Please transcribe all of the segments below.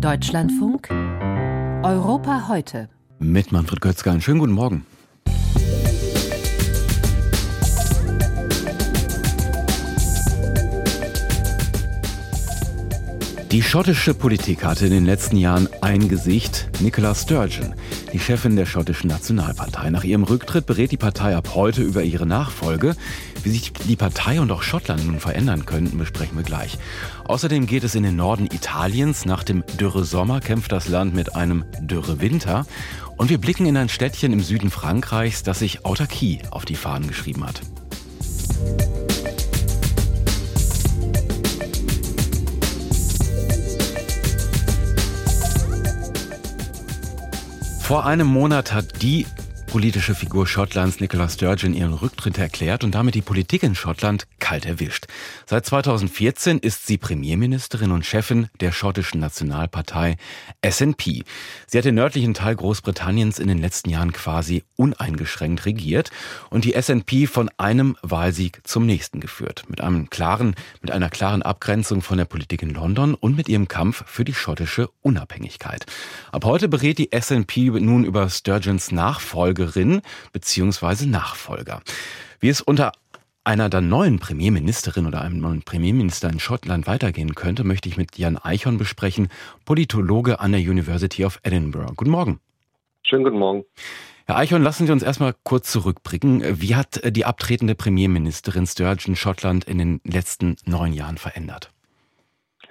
Deutschlandfunk Europa heute. Mit Manfred Götzger. Einen schönen guten Morgen. Die schottische Politik hatte in den letzten Jahren ein Gesicht, Nicola Sturgeon, die Chefin der schottischen Nationalpartei. Nach ihrem Rücktritt berät die Partei ab heute über ihre Nachfolge. Wie sich die Partei und auch Schottland nun verändern könnten, besprechen wir gleich. Außerdem geht es in den Norden Italiens. Nach dem Dürre-Sommer kämpft das Land mit einem Dürre-Winter. Und wir blicken in ein Städtchen im Süden Frankreichs, das sich Autarkie auf die Fahnen geschrieben hat. Vor einem Monat hat die politische Figur Schottlands Nicola Sturgeon ihren Rücktritt erklärt und damit die Politik in Schottland kalt erwischt. Seit 2014 ist sie Premierministerin und Chefin der schottischen Nationalpartei SNP. Sie hat den nördlichen Teil Großbritanniens in den letzten Jahren quasi uneingeschränkt regiert und die SNP von einem Wahlsieg zum nächsten geführt. Mit einem klaren, mit einer klaren Abgrenzung von der Politik in London und mit ihrem Kampf für die schottische Unabhängigkeit. Ab heute berät die SNP nun über Sturgeons Nachfolge Nachfolgerin bzw. Nachfolger. Wie es unter einer der neuen Premierministerin oder einem neuen Premierminister in Schottland weitergehen könnte, möchte ich mit Jan Eichhorn besprechen, Politologe an der University of Edinburgh. Guten Morgen. Schönen guten Morgen. Herr Eichhorn, lassen Sie uns erstmal kurz zurückblicken. Wie hat die abtretende Premierministerin Sturgeon Schottland in den letzten neun Jahren verändert?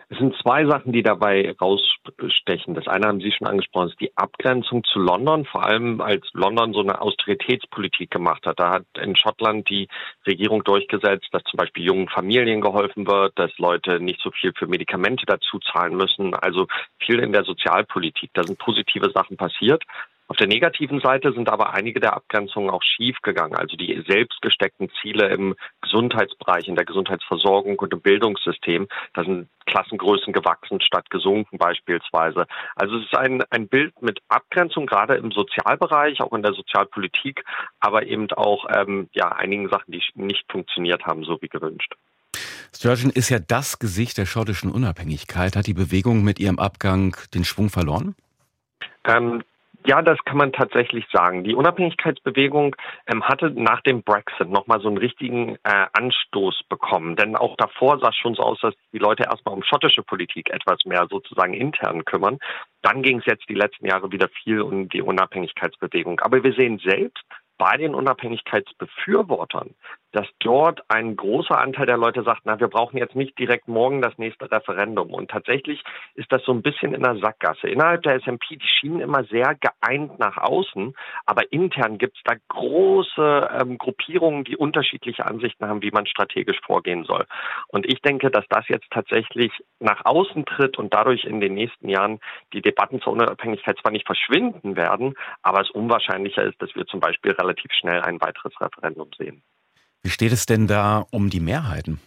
Es sind zwei Sachen, die dabei rausstechen. Das eine haben Sie schon angesprochen, ist die Abgrenzung zu London, vor allem als London so eine Austeritätspolitik gemacht hat. Da hat in Schottland die Regierung durchgesetzt, dass zum Beispiel jungen Familien geholfen wird, dass Leute nicht so viel für Medikamente dazu zahlen müssen. Also viel in der Sozialpolitik. Da sind positive Sachen passiert. Auf der negativen Seite sind aber einige der Abgrenzungen auch schief gegangen. Also die selbst gesteckten Ziele im Gesundheitsbereich, in der Gesundheitsversorgung und im Bildungssystem. Da sind Klassengrößen gewachsen statt gesunken beispielsweise. Also es ist ein, ein Bild mit Abgrenzung, gerade im Sozialbereich, auch in der Sozialpolitik, aber eben auch ähm, ja, einigen Sachen, die nicht funktioniert haben, so wie gewünscht. Sturgeon ist ja das Gesicht der schottischen Unabhängigkeit. Hat die Bewegung mit ihrem Abgang den Schwung verloren? Ähm, ja, das kann man tatsächlich sagen. Die Unabhängigkeitsbewegung ähm, hatte nach dem Brexit nochmal so einen richtigen äh, Anstoß bekommen. Denn auch davor sah es schon so aus, dass die Leute erstmal um schottische Politik etwas mehr sozusagen intern kümmern. Dann ging es jetzt die letzten Jahre wieder viel um die Unabhängigkeitsbewegung. Aber wir sehen selbst, bei den Unabhängigkeitsbefürwortern, dass dort ein großer Anteil der Leute sagt, na, wir brauchen jetzt nicht direkt morgen das nächste Referendum. Und tatsächlich ist das so ein bisschen in der Sackgasse. Innerhalb der SMP, die schienen immer sehr geeint nach außen, aber intern gibt es da große ähm, Gruppierungen, die unterschiedliche Ansichten haben, wie man strategisch vorgehen soll. Und ich denke, dass das jetzt tatsächlich nach außen tritt und dadurch in den nächsten Jahren die Debatten zur Unabhängigkeit zwar nicht verschwinden werden, aber es unwahrscheinlicher ist, dass wir zum Beispiel relativ schnell ein weiteres Referendum sehen. Wie steht es denn da um die Mehrheiten?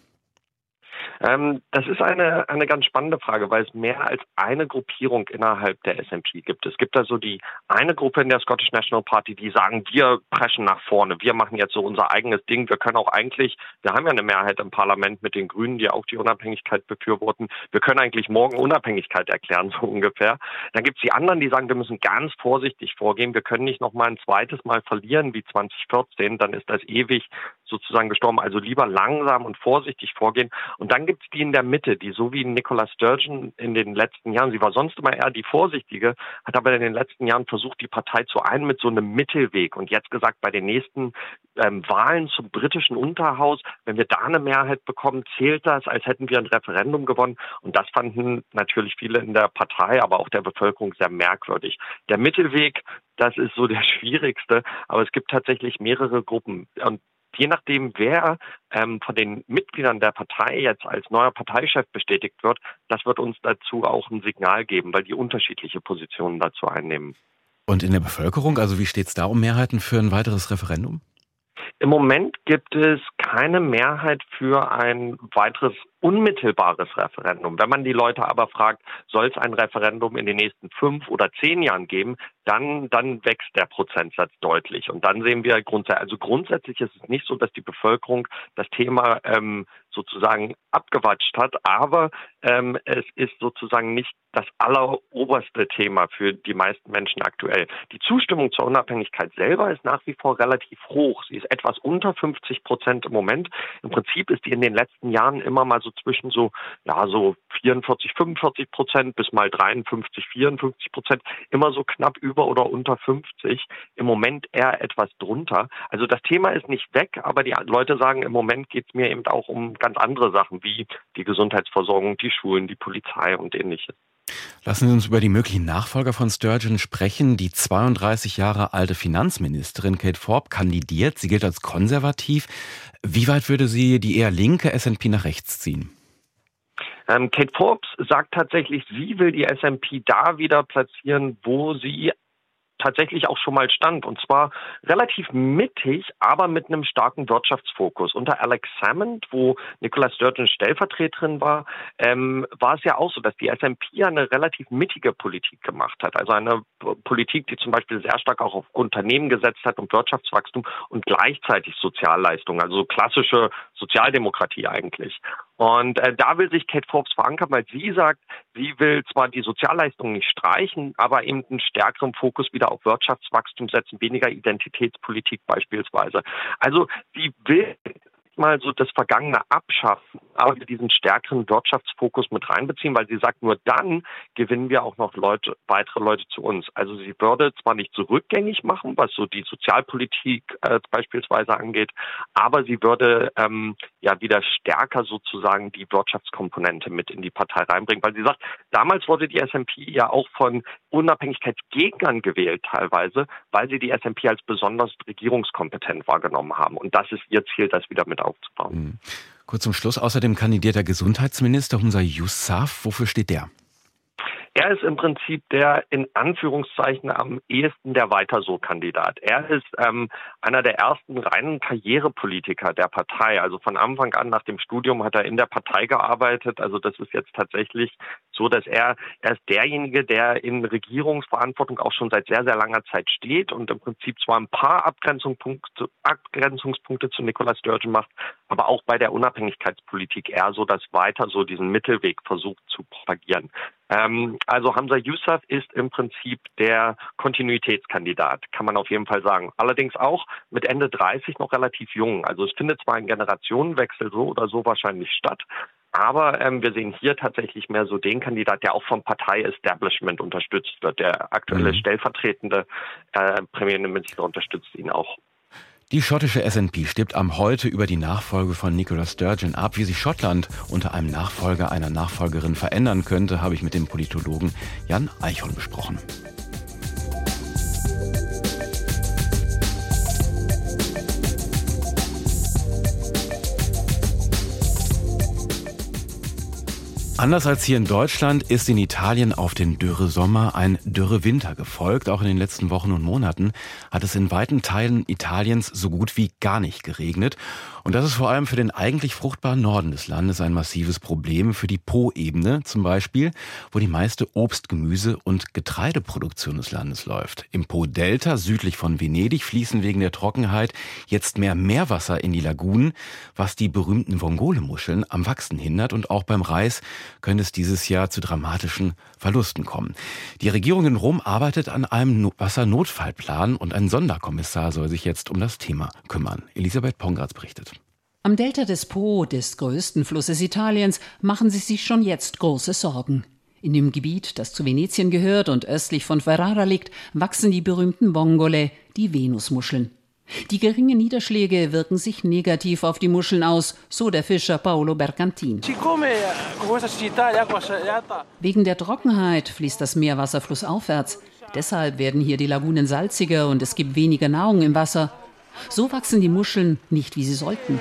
Ähm, das ist eine, eine ganz spannende Frage, weil es mehr als eine Gruppierung innerhalb der SNP gibt. Es gibt also die eine Gruppe in der Scottish National Party, die sagen, wir preschen nach vorne, wir machen jetzt so unser eigenes Ding, wir können auch eigentlich, wir haben ja eine Mehrheit im Parlament mit den Grünen, die auch die Unabhängigkeit befürworten, wir können eigentlich morgen Unabhängigkeit erklären, so ungefähr. Dann gibt es die anderen, die sagen, wir müssen ganz vorsichtig vorgehen, wir können nicht noch mal ein zweites Mal verlieren wie 2014, dann ist das ewig sozusagen gestorben. Also lieber langsam und vorsichtig vorgehen. Und dann gibt es die in der Mitte, die so wie Nicola Sturgeon in den letzten Jahren, sie war sonst immer eher die Vorsichtige, hat aber in den letzten Jahren versucht, die Partei zu einen mit so einem Mittelweg. Und jetzt gesagt, bei den nächsten ähm, Wahlen zum britischen Unterhaus, wenn wir da eine Mehrheit bekommen, zählt das, als hätten wir ein Referendum gewonnen. Und das fanden natürlich viele in der Partei, aber auch der Bevölkerung sehr merkwürdig. Der Mittelweg, das ist so der schwierigste, aber es gibt tatsächlich mehrere Gruppen. Und je nachdem, wer ähm, von den Mitgliedern der Partei jetzt als neuer Parteichef bestätigt wird, das wird uns dazu auch ein Signal geben, weil die unterschiedliche Positionen dazu einnehmen. Und in der Bevölkerung, also wie steht es da um Mehrheiten für ein weiteres Referendum? Im Moment gibt es keine Mehrheit für ein weiteres unmittelbares Referendum. Wenn man die Leute aber fragt, soll es ein Referendum in den nächsten fünf oder zehn Jahren geben, dann, dann wächst der Prozentsatz deutlich. Und dann sehen wir grundsätzlich, also grundsätzlich ist es nicht so, dass die Bevölkerung das Thema ähm, sozusagen abgewatscht hat, aber ähm, es ist sozusagen nicht das alleroberste Thema für die meisten Menschen aktuell. Die Zustimmung zur Unabhängigkeit selber ist nach wie vor relativ hoch. Sie ist etwas unter 50 Prozent im Moment. Im Prinzip ist die in den letzten Jahren immer mal so zwischen so, ja, so 44, 45 Prozent bis mal 53, 54 Prozent, immer so knapp über oder unter 50. Im Moment eher etwas drunter. Also das Thema ist nicht weg, aber die Leute sagen, im Moment geht es mir eben auch um ganz andere Sachen wie die Gesundheitsversorgung, die Schulen, die Polizei und ähnliches. Lassen Sie uns über die möglichen Nachfolger von Sturgeon sprechen. Die 32 Jahre alte Finanzministerin Kate Forbes kandidiert. Sie gilt als konservativ. Wie weit würde sie die eher linke SNP nach rechts ziehen? Ähm, Kate Forbes sagt tatsächlich, sie will die SMP da wieder platzieren, wo sie tatsächlich auch schon mal stand. Und zwar relativ mittig, aber mit einem starken Wirtschaftsfokus. Unter Alex Salmond, wo Nicola Sturgeon Stellvertreterin war, ähm, war es ja auch so, dass die SMP eine relativ mittige Politik gemacht hat. Also eine Politik, die zum Beispiel sehr stark auch auf Unternehmen gesetzt hat und Wirtschaftswachstum und gleichzeitig Sozialleistungen, also klassische Sozialdemokratie eigentlich. Und äh, da will sich Kate Forbes verankern, weil sie sagt, sie will zwar die Sozialleistungen nicht streichen, aber eben einen stärkeren Fokus wieder auf Wirtschaftswachstum setzen, weniger Identitätspolitik beispielsweise. Also sie will mal so das Vergangene abschaffen, aber diesen stärkeren Wirtschaftsfokus mit reinbeziehen, weil sie sagt, nur dann gewinnen wir auch noch Leute, weitere Leute zu uns. Also sie würde zwar nicht so rückgängig machen, was so die Sozialpolitik äh, beispielsweise angeht, aber sie würde ähm, ja wieder stärker sozusagen die Wirtschaftskomponente mit in die Partei reinbringen, weil sie sagt, damals wurde die SMP ja auch von Unabhängigkeitsgegnern gewählt teilweise, weil sie die SMP als besonders regierungskompetent wahrgenommen haben. Und das ist ihr Ziel, das wieder mit aufzubauen. Mhm. Kurz zum Schluss, außerdem kandidiert der Gesundheitsminister Humsa Yousaf. Wofür steht der? Er ist im Prinzip der in Anführungszeichen am ehesten der weiter so Kandidat. Er ist ähm, einer der ersten reinen Karrierepolitiker der Partei. Also von Anfang an nach dem Studium hat er in der Partei gearbeitet. Also das ist jetzt tatsächlich so, dass er, er ist derjenige, der in Regierungsverantwortung auch schon seit sehr, sehr langer Zeit steht und im Prinzip zwar ein paar Abgrenzungspunkte, Abgrenzungspunkte zu Nicola Sturgeon macht, aber auch bei der Unabhängigkeitspolitik eher so das weiter so diesen Mittelweg versucht zu propagieren. Ähm, also Hamza Yousaf ist im Prinzip der Kontinuitätskandidat, kann man auf jeden Fall sagen. Allerdings auch mit Ende 30 noch relativ jung. Also es findet zwar ein Generationenwechsel so oder so wahrscheinlich statt, aber ähm, wir sehen hier tatsächlich mehr so den Kandidat, der auch vom Partei-Establishment unterstützt wird. Der aktuelle mhm. stellvertretende äh, Premierminister unterstützt ihn auch. Die schottische SNP stirbt am heute über die Nachfolge von Nicola Sturgeon ab. Wie sich Schottland unter einem Nachfolger einer Nachfolgerin verändern könnte, habe ich mit dem Politologen Jan Eichhorn besprochen. Anders als hier in Deutschland ist in Italien auf den Dürresommer ein Dürrewinter gefolgt. Auch in den letzten Wochen und Monaten hat es in weiten Teilen Italiens so gut wie gar nicht geregnet. Und das ist vor allem für den eigentlich fruchtbaren Norden des Landes ein massives Problem. Für die Po-Ebene zum Beispiel, wo die meiste Obst-, Gemüse- und Getreideproduktion des Landes läuft. Im Po-Delta südlich von Venedig fließen wegen der Trockenheit jetzt mehr Meerwasser in die Lagunen, was die berühmten Vongole-Muscheln am Wachsen hindert. Und auch beim Reis könnte es dieses Jahr zu dramatischen Verlusten kommen. Die Regierung in Rom arbeitet an einem Wassernotfallplan und ein Sonderkommissar soll sich jetzt um das Thema kümmern. Elisabeth Pongratz berichtet. Am Delta des Po, des größten Flusses Italiens, machen sie sich schon jetzt große Sorgen. In dem Gebiet, das zu Venetien gehört und östlich von Ferrara liegt, wachsen die berühmten Bongole, die Venusmuscheln. Die geringen Niederschläge wirken sich negativ auf die Muscheln aus, so der Fischer Paolo Bergantin. Wegen der Trockenheit fließt das Meerwasser flussaufwärts. Deshalb werden hier die Lagunen salziger und es gibt weniger Nahrung im Wasser. So wachsen die Muscheln nicht, wie sie sollten.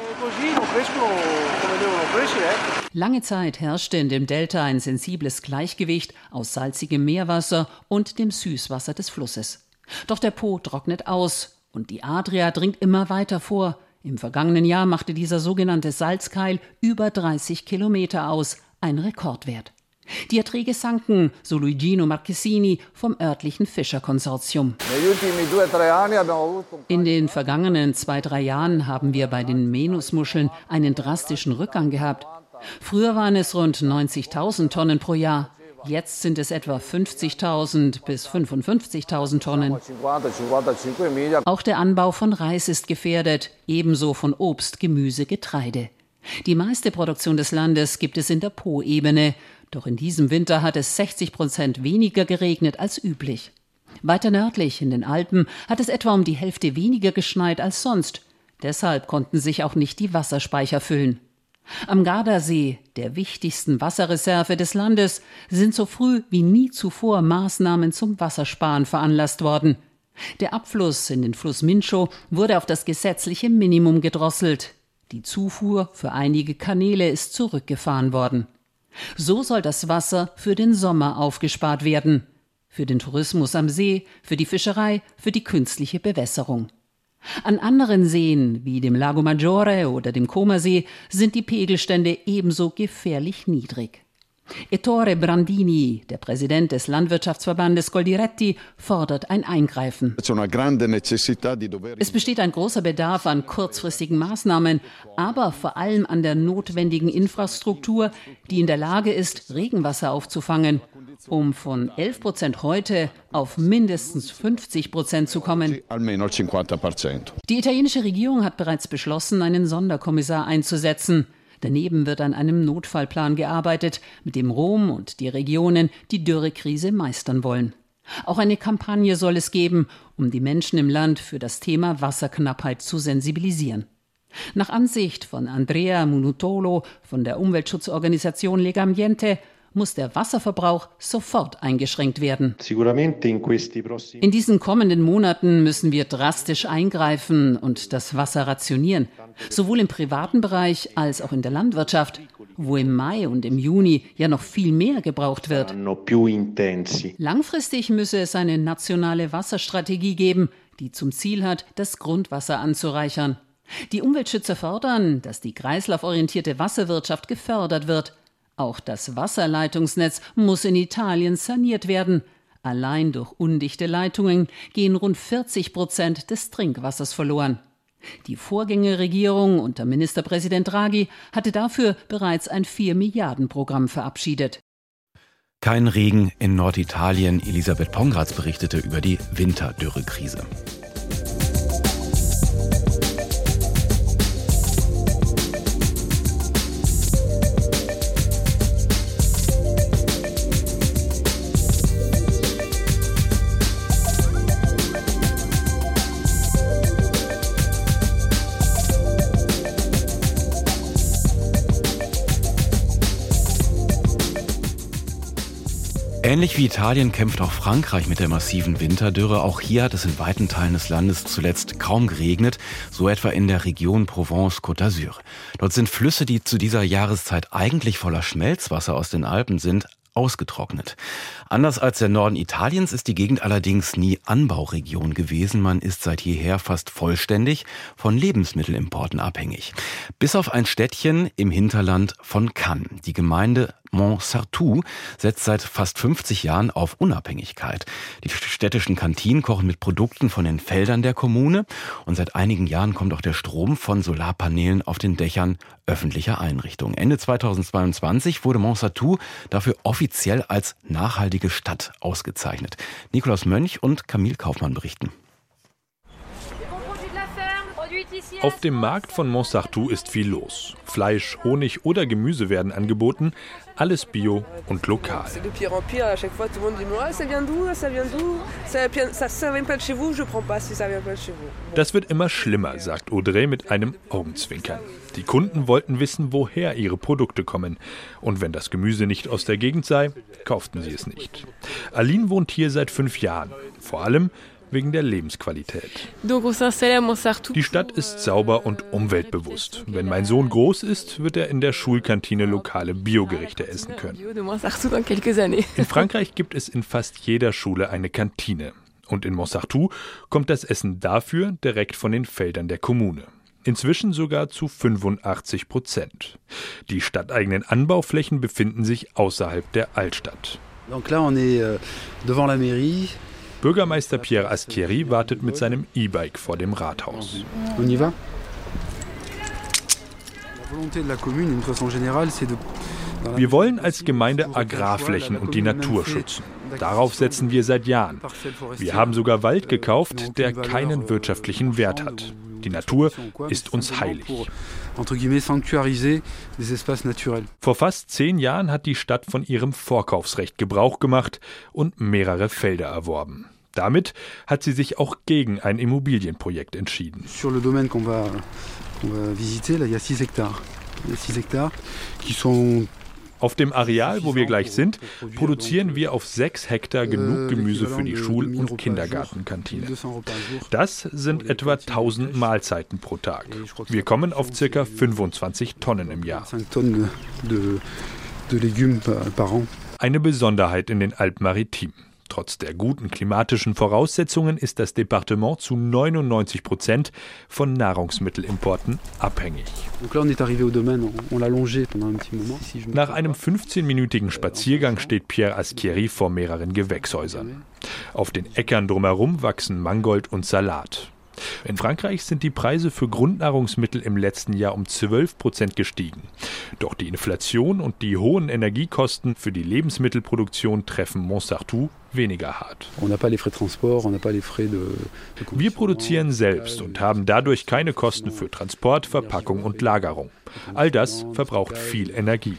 Lange Zeit herrschte in dem Delta ein sensibles Gleichgewicht aus salzigem Meerwasser und dem Süßwasser des Flusses. Doch der Po trocknet aus und die Adria dringt immer weiter vor. Im vergangenen Jahr machte dieser sogenannte Salzkeil über 30 Kilometer aus, ein Rekordwert. Die Erträge sanken, so Luigino Marchesini vom örtlichen Fischerkonsortium. In den vergangenen zwei, drei Jahren haben wir bei den Menusmuscheln einen drastischen Rückgang gehabt. Früher waren es rund 90.000 Tonnen pro Jahr. Jetzt sind es etwa 50.000 bis 55.000 Tonnen. Auch der Anbau von Reis ist gefährdet, ebenso von Obst, Gemüse, Getreide. Die meiste Produktion des Landes gibt es in der Po-Ebene, doch in diesem Winter hat es 60 Prozent weniger geregnet als üblich. Weiter nördlich in den Alpen hat es etwa um die Hälfte weniger geschneit als sonst. Deshalb konnten sich auch nicht die Wasserspeicher füllen. Am Gardasee, der wichtigsten Wasserreserve des Landes, sind so früh wie nie zuvor Maßnahmen zum Wassersparen veranlasst worden. Der Abfluss in den Fluss Mincho wurde auf das gesetzliche Minimum gedrosselt. Die Zufuhr für einige Kanäle ist zurückgefahren worden. So soll das Wasser für den Sommer aufgespart werden. Für den Tourismus am See, für die Fischerei, für die künstliche Bewässerung. An anderen Seen, wie dem Lago Maggiore oder dem Comersee, sind die Pegelstände ebenso gefährlich niedrig. Ettore Brandini, der Präsident des Landwirtschaftsverbandes Goldiretti, fordert ein Eingreifen. Es besteht ein großer Bedarf an kurzfristigen Maßnahmen, aber vor allem an der notwendigen Infrastruktur, die in der Lage ist, Regenwasser aufzufangen um von 11 Prozent heute auf mindestens 50 Prozent zu kommen. Die italienische Regierung hat bereits beschlossen, einen Sonderkommissar einzusetzen. Daneben wird an einem Notfallplan gearbeitet, mit dem Rom und die Regionen die Dürrekrise meistern wollen. Auch eine Kampagne soll es geben, um die Menschen im Land für das Thema Wasserknappheit zu sensibilisieren. Nach Ansicht von Andrea Munutolo von der Umweltschutzorganisation Legambiente muss der Wasserverbrauch sofort eingeschränkt werden. In diesen kommenden Monaten müssen wir drastisch eingreifen und das Wasser rationieren, sowohl im privaten Bereich als auch in der Landwirtschaft, wo im Mai und im Juni ja noch viel mehr gebraucht wird. Langfristig müsse es eine nationale Wasserstrategie geben, die zum Ziel hat, das Grundwasser anzureichern. Die Umweltschützer fordern, dass die kreislauforientierte Wasserwirtschaft gefördert wird. Auch das Wasserleitungsnetz muss in Italien saniert werden. Allein durch undichte Leitungen gehen rund 40 Prozent des Trinkwassers verloren. Die Vorgängerregierung unter Ministerpräsident Draghi hatte dafür bereits ein 4 Milliarden Programm verabschiedet. Kein Regen in Norditalien. Elisabeth Pongratz berichtete über die Winterdürrekrise. Ähnlich wie Italien kämpft auch Frankreich mit der massiven Winterdürre. Auch hier hat es in weiten Teilen des Landes zuletzt kaum geregnet, so etwa in der Region Provence-Côte d'Azur. Dort sind Flüsse, die zu dieser Jahreszeit eigentlich voller Schmelzwasser aus den Alpen sind, ausgetrocknet. Anders als der Norden Italiens ist die Gegend allerdings nie Anbauregion gewesen. Man ist seit jeher fast vollständig von Lebensmittelimporten abhängig. Bis auf ein Städtchen im Hinterland von Cannes. Die Gemeinde Montsartou setzt seit fast 50 Jahren auf Unabhängigkeit. Die städtischen Kantinen kochen mit Produkten von den Feldern der Kommune und seit einigen Jahren kommt auch der Strom von Solarpanelen auf den Dächern öffentlicher Einrichtungen. Ende 2022 wurde Montsartou dafür offiziell als nachhaltige Stadt ausgezeichnet. Nikolaus Mönch und Camille Kaufmann berichten. Auf dem Markt von Montsartou ist viel los. Fleisch, Honig oder Gemüse werden angeboten, alles bio und lokal. Das wird immer schlimmer, sagt Audrey mit einem Augenzwinkern. Die Kunden wollten wissen, woher ihre Produkte kommen. Und wenn das Gemüse nicht aus der Gegend sei, kauften sie es nicht. Aline wohnt hier seit fünf Jahren. Vor allem wegen der Lebensqualität. Die Stadt ist sauber und umweltbewusst. Wenn mein Sohn groß ist, wird er in der Schulkantine lokale Biogerichte essen können. In Frankreich gibt es in fast jeder Schule eine Kantine. Und in Montsartou kommt das Essen dafür direkt von den Feldern der Kommune. inzwischen sogar zu 85 Prozent. Die stadteigenen Anbauflächen befinden sich außerhalb der Altstadt. Donc là, on est devant la mairie. Bürgermeister Pierre Aschieri wartet mit seinem E-Bike vor dem Rathaus. On y va? Wir wollen als Gemeinde Agrarflächen und die Natur schützen. Darauf setzen wir seit Jahren. Wir haben sogar Wald gekauft, der keinen wirtschaftlichen Wert hat. Die Natur ist uns heilig. Vor fast zehn Jahren hat die Stadt von ihrem Vorkaufsrecht Gebrauch gemacht und mehrere Felder erworben. Damit hat sie sich auch gegen ein Immobilienprojekt entschieden. Sur le domaine qu'on va, qu'on va visiter, là, il y a 6 hectares. 6 hectares qui sont auf dem Areal, wo wir gleich sind, produzieren wir auf sechs Hektar genug Gemüse für die Schul- und Kindergartenkantine. Das sind etwa 1000 Mahlzeiten pro Tag. Wir kommen auf ca. 25 Tonnen im Jahr. Eine Besonderheit in den Alpen-Maritimen. Trotz der guten klimatischen Voraussetzungen ist das Departement zu 99 Prozent von Nahrungsmittelimporten abhängig. Nach einem 15-minütigen Spaziergang steht Pierre Aschieri vor mehreren Gewächshäusern. Auf den Äckern drumherum wachsen Mangold und Salat. In Frankreich sind die Preise für Grundnahrungsmittel im letzten Jahr um 12 Prozent gestiegen. Doch die Inflation und die hohen Energiekosten für die Lebensmittelproduktion treffen Montsartou weniger hart. Wir produzieren selbst und haben dadurch keine Kosten für Transport, Verpackung und Lagerung. All das verbraucht viel Energie.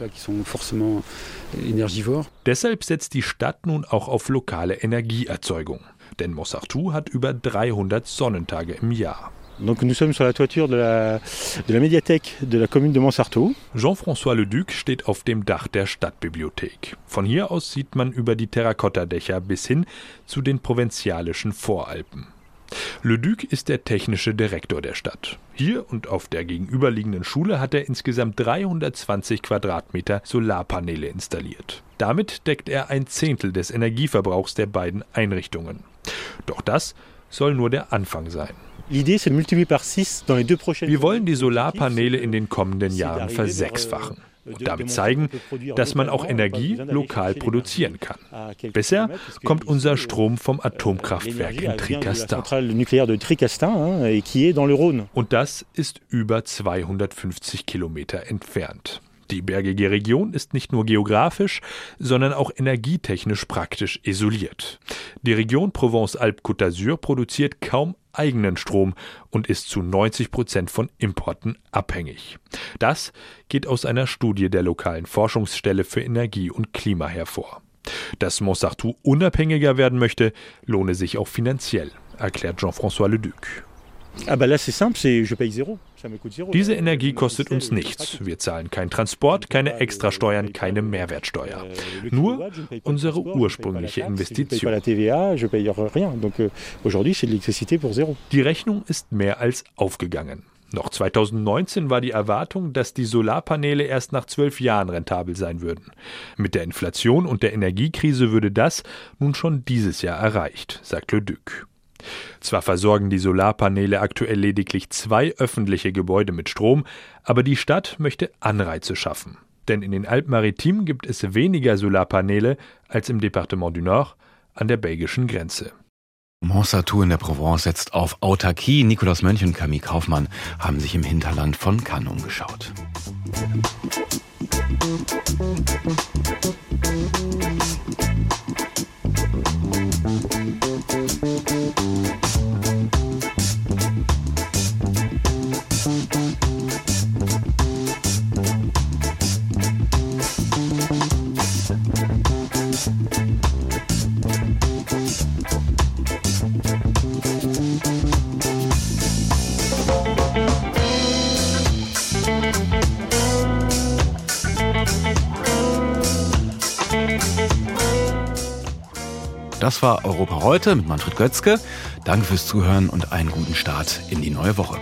Deshalb setzt die Stadt nun auch auf lokale Energieerzeugung denn Mossartou hat über 300 Sonnentage im Jahr. Donc nous sommes sur la toiture de la, de la médiathèque de la commune de Montsartou. Jean-François Leduc steht auf dem Dach der Stadtbibliothek. Von hier aus sieht man über die Terrakottadächer bis hin zu den provinzialischen Voralpen. Leduc ist der technische Direktor der Stadt. Hier und auf der gegenüberliegenden Schule hat er insgesamt 320 Quadratmeter Solarpaneele installiert. Damit deckt er ein Zehntel des Energieverbrauchs der beiden Einrichtungen. Doch das soll nur der Anfang sein. Wir wollen die Solarpaneele in den kommenden Jahren versechsfachen und damit zeigen, dass man auch Energie lokal produzieren kann. Bisher kommt unser Strom vom Atomkraftwerk in Tricastin. Und das ist über 250 Kilometer entfernt. Die bergige Region ist nicht nur geografisch, sondern auch energietechnisch praktisch isoliert. Die Region Provence-Alpes-Côte d'Azur produziert kaum eigenen Strom und ist zu 90 Prozent von Importen abhängig. Das geht aus einer Studie der lokalen Forschungsstelle für Energie und Klima hervor. Dass Montsartou unabhängiger werden möchte, lohne sich auch finanziell, erklärt Jean-François Leduc. Ah Diese Energie kostet uns nichts. Wir zahlen keinen Transport, keine Extrasteuern, keine Mehrwertsteuer. Euh, Nur unsere ursprüngliche Investition. Euh, die Rechnung ist mehr als aufgegangen. Noch 2019 war die Erwartung, dass die Solarpaneele erst nach zwölf Jahren rentabel sein würden. Mit der Inflation und der Energiekrise würde das nun schon dieses Jahr erreicht, sagt Le Duc. Zwar versorgen die Solarpaneele aktuell lediglich zwei öffentliche Gebäude mit Strom, aber die Stadt möchte Anreize schaffen. Denn in den Alpes-Maritimes gibt es weniger Solarpaneele als im Departement du Nord an der belgischen Grenze. Montsartou in der Provence setzt auf Autarkie. Nikolaus Mönch und Camille Kaufmann haben sich im Hinterland von Cannes umgeschaut. War Europa heute mit Manfred Götzke. Danke fürs Zuhören und einen guten Start in die neue Woche.